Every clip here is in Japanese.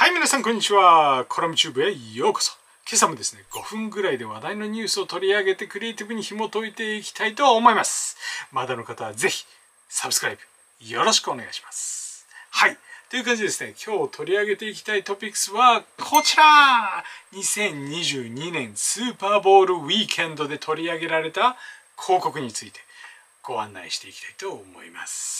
はい皆さんこんにちは。コラムチューブへようこそ。今朝もですね5分ぐらいで話題のニュースを取り上げてクリエイティブに紐解いていきたいと思います。まだの方はぜひサブスクライブよろしくお願いします。はい。という感じでですね今日取り上げていきたいトピックスはこちら。2022年スーパーボールウィーケンドで取り上げられた広告についてご案内していきたいと思います。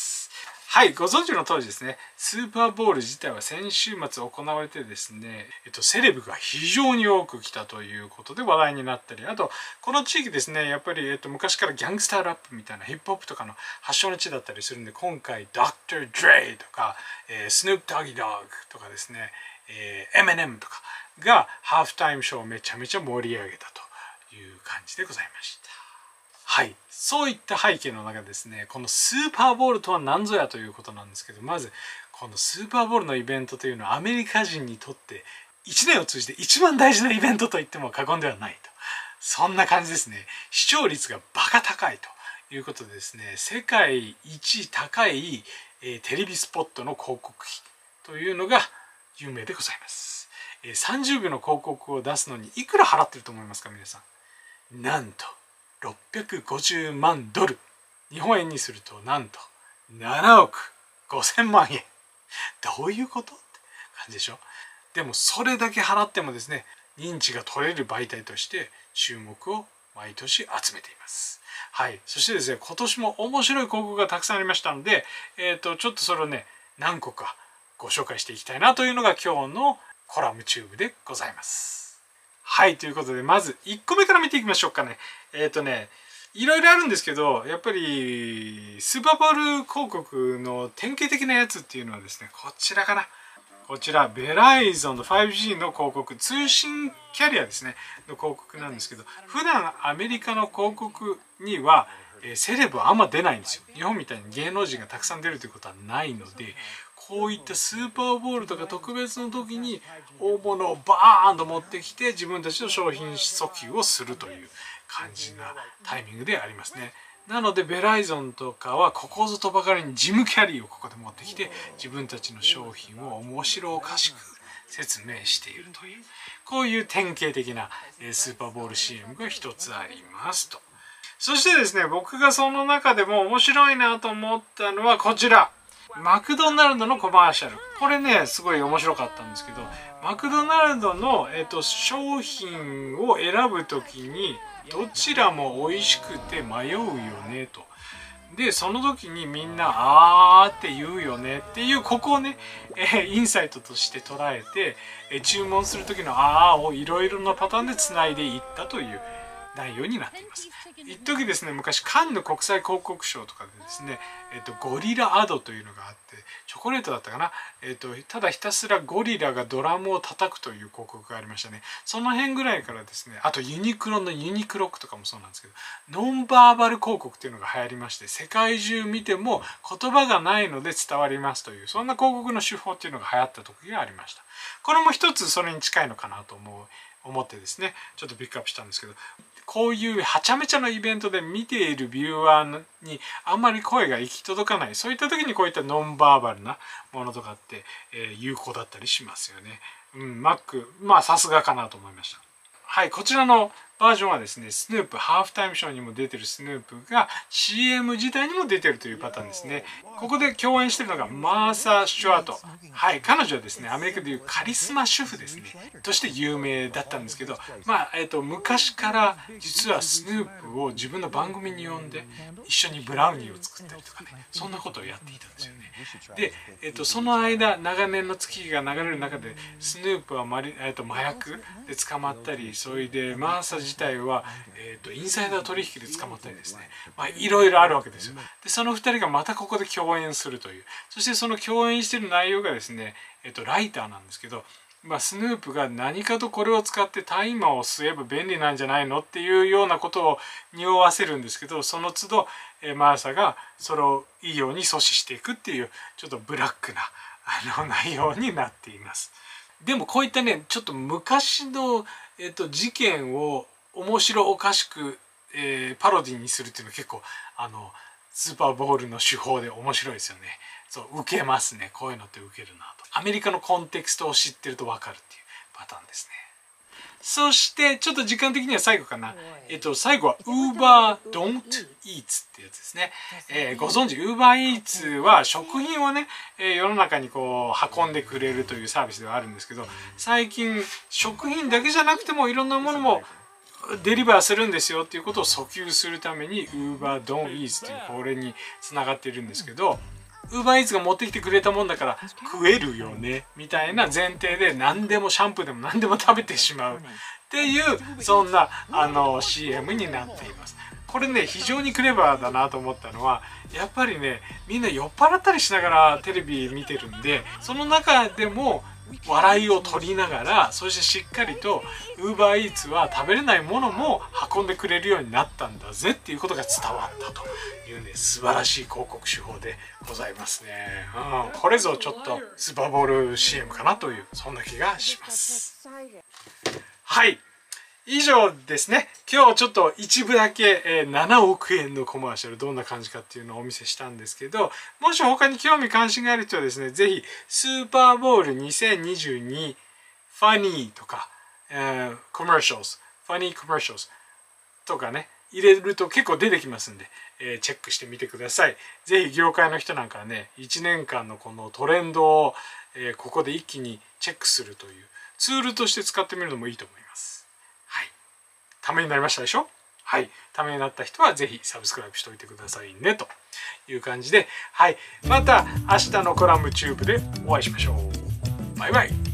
はい、ご存知の通りですね、スーパーボール自体は先週末行われてですね、えっと、セレブが非常に多く来たということで話題になったり、あと、この地域ですね、やっぱり、えっと、昔からギャングスターラップみたいなヒップホップとかの発祥の地だったりするんで、今回、Dr. Dre とか、えー、Snoop Doggy Dogg とかですね、えー、M&M とかがハーフタイムショーをめちゃめちゃ盛り上げたという感じでございました。はい。そういった背景の中ですね、このスーパーボールとは何ぞやということなんですけど、まず、このスーパーボールのイベントというのはアメリカ人にとって1年を通じて一番大事なイベントと言っても過言ではないと。そんな感じですね。視聴率がバカ高いということでですね、世界一高い、え、テレビスポットの広告費というのが有名でございます。え、30秒の広告を出すのにいくら払ってると思いますか皆さん。なんと650万ドル。日本円にするとなんと7億5000万円。どういうこと？って感じでしょ？でもそれだけ払ってもですね認知が取れる媒体として注目を毎年集めています。はい。そしてですね今年も面白い広告がたくさんありましたのでえ、ー、とちょっとそれをね何個かご紹介していきたいなというのが今日のコラムチューブでございます。はい、ということで、まず1個目から見ていきましょうかね。えっ、ー、とね、いろいろあるんですけど、やっぱり、スーパーボール広告の典型的なやつっていうのはですね、こちらかな。こちら、ベライゾンの 5G の広告、通信キャリアですね、の広告なんですけど、普段アメリカの広告には、えセレブはあんま出ないんですよ。日本みたいに芸能人がたくさん出るということはないので、こういったスーパーボールとか特別の時に大物をバーンと持ってきて自分たちの商品訴求をするという感じなタイミングでありますね。なのでベライゾンとかはここぞとばかりにジムキャリーをここで持ってきて自分たちの商品を面白おかしく説明しているというこういう典型的なスーパーボール CM が一つありますと。そしてですね僕がその中でも面白いなと思ったのはこちら。マクドナルドのコマーシャルこれねすごい面白かったんですけどマクドナルドの、えーと、商品を選ぶ時にどちらも美味しくて迷うよねと。でその時にみんな「あー」って言うよねっていうここをね、えー、インサイトとして捉えて、えー、注文する時の「あー」をいろいろなパターンでつないでいったという内容になっています。一時ですね昔カンヌ国際広告賞とかでですね、えーと、ゴリラアドというのがあってチョコレートだったかな、えーと、ただひたすらゴリラがドラムを叩くという広告がありましたね。その辺ぐらいからですねあとユニクロのユニクロックとかもそうなんですけどノンバーバル広告っていうのが流行りまして世界中見ても言葉がないので伝わりますというそんな広告の手法っていうのが流行った時がありました。これも一つそれに近いのかなと思う思ってですねちょっとピックアップしたんですけどこういうはちゃめちゃのイベントで見ているビューワーにあんまり声が行き届かないそういった時にこういったノンバーバルなものとかって、え、有効だったりしますよね。うん、マックまあさすがかなと思いました。はいこちらのバージョンはですね、スヌープ、ハーフタイムショーにも出てるスヌープが CM 自体にも出てるというパターンですね。ここで共演してるのがマーサー・シュワート。はい、彼女はですね、アメリカでいうカリスマ主婦ですね、として有名だったんですけど、まあ、えっ、ー、と、昔から実はスヌープを自分の番組に呼んで、一緒にブラウニーを作ったりとかね、そんなことをやっていたんですよね。で、えっ、ー、と、その間、長年の月日が流れる中で、スヌープはマリ、えーと、麻薬で捕まったり、それでマーサー自体は、えーと、インサイダー取引で捕まったりですね、まあ、いろいろあるわけですよ。でその2人がまたここで共演するという。そしてその共演してる内容がですね、えーと、ライターなんですけどまあ、スヌープが何かとこれを使って大麻を吸えば便利なんじゃないのっていうようなことを匂わせるんですけどその都度、えマーサがそれをいいように阻止していくっていうちょっとブラックなあの内容になっています。でもこういったねちょっと昔の、えっと、事件を面白おかしく、えー、パロディにするっていうのは結構あのスーパーボールの手法で面白いですよね。そう受けますね。こういうのって受けるなと。アメリカのコンテクストを知ってると分かるっていうパターンですね。そしてちょっと時間的には最後かな。えっと最後は Uber Don't Eats ってやつですね。えー、ご存知 Uber Eats は食品をね、えー、世の中にこう運んでくれるというサービスではあるんですけど、最近食品だけじゃなくてもいろんなものもデリバーするんですよっていうことを訴求するために Uber Don't Eats っていうこれにつながっているんですけど、ウーバーイーツが持ってきてくれたもんだから食えるよねみたいな前提で何でもシャンプーでも何でも食べてしまうっていうそんなあの CM になっています。これね非常にクレバーだなと思ったのはやっぱりねみんな酔っ払ったりしながらテレビ見てるんでその中でも笑いを取りながらそしてしっかりと UberEats は食べれないものも運んでくれるようになったんだぜっていうことが伝わったと。いうね素晴らしい広告手法でございますね、うん、これぞちょっとスーパーボール CM かなというそんな気がします。はい。以上ですね今日ちょっと一部だけ、え、7億円のコマーシャルどんな感じかっていうのをお見せしたんですけどもし他に興味関心がある人はですね是非スーパーボール2022ファニーとか、え、コマーシャルズファニーコマーシャルズとかね入れると結構出てきますんで、えー、チェックしてみてください。是非業界の人なんかはね1年間のこのトレンドを、えー、ここで一気にチェックするというツールとして使ってみるのもいいと思います。ためになりましたでしょ？はい。ためになった人はぜひサブスクライブしておいてくださいね。という感じで、はい。また明日のコラムチューブでお会いしましょう。バイバイ。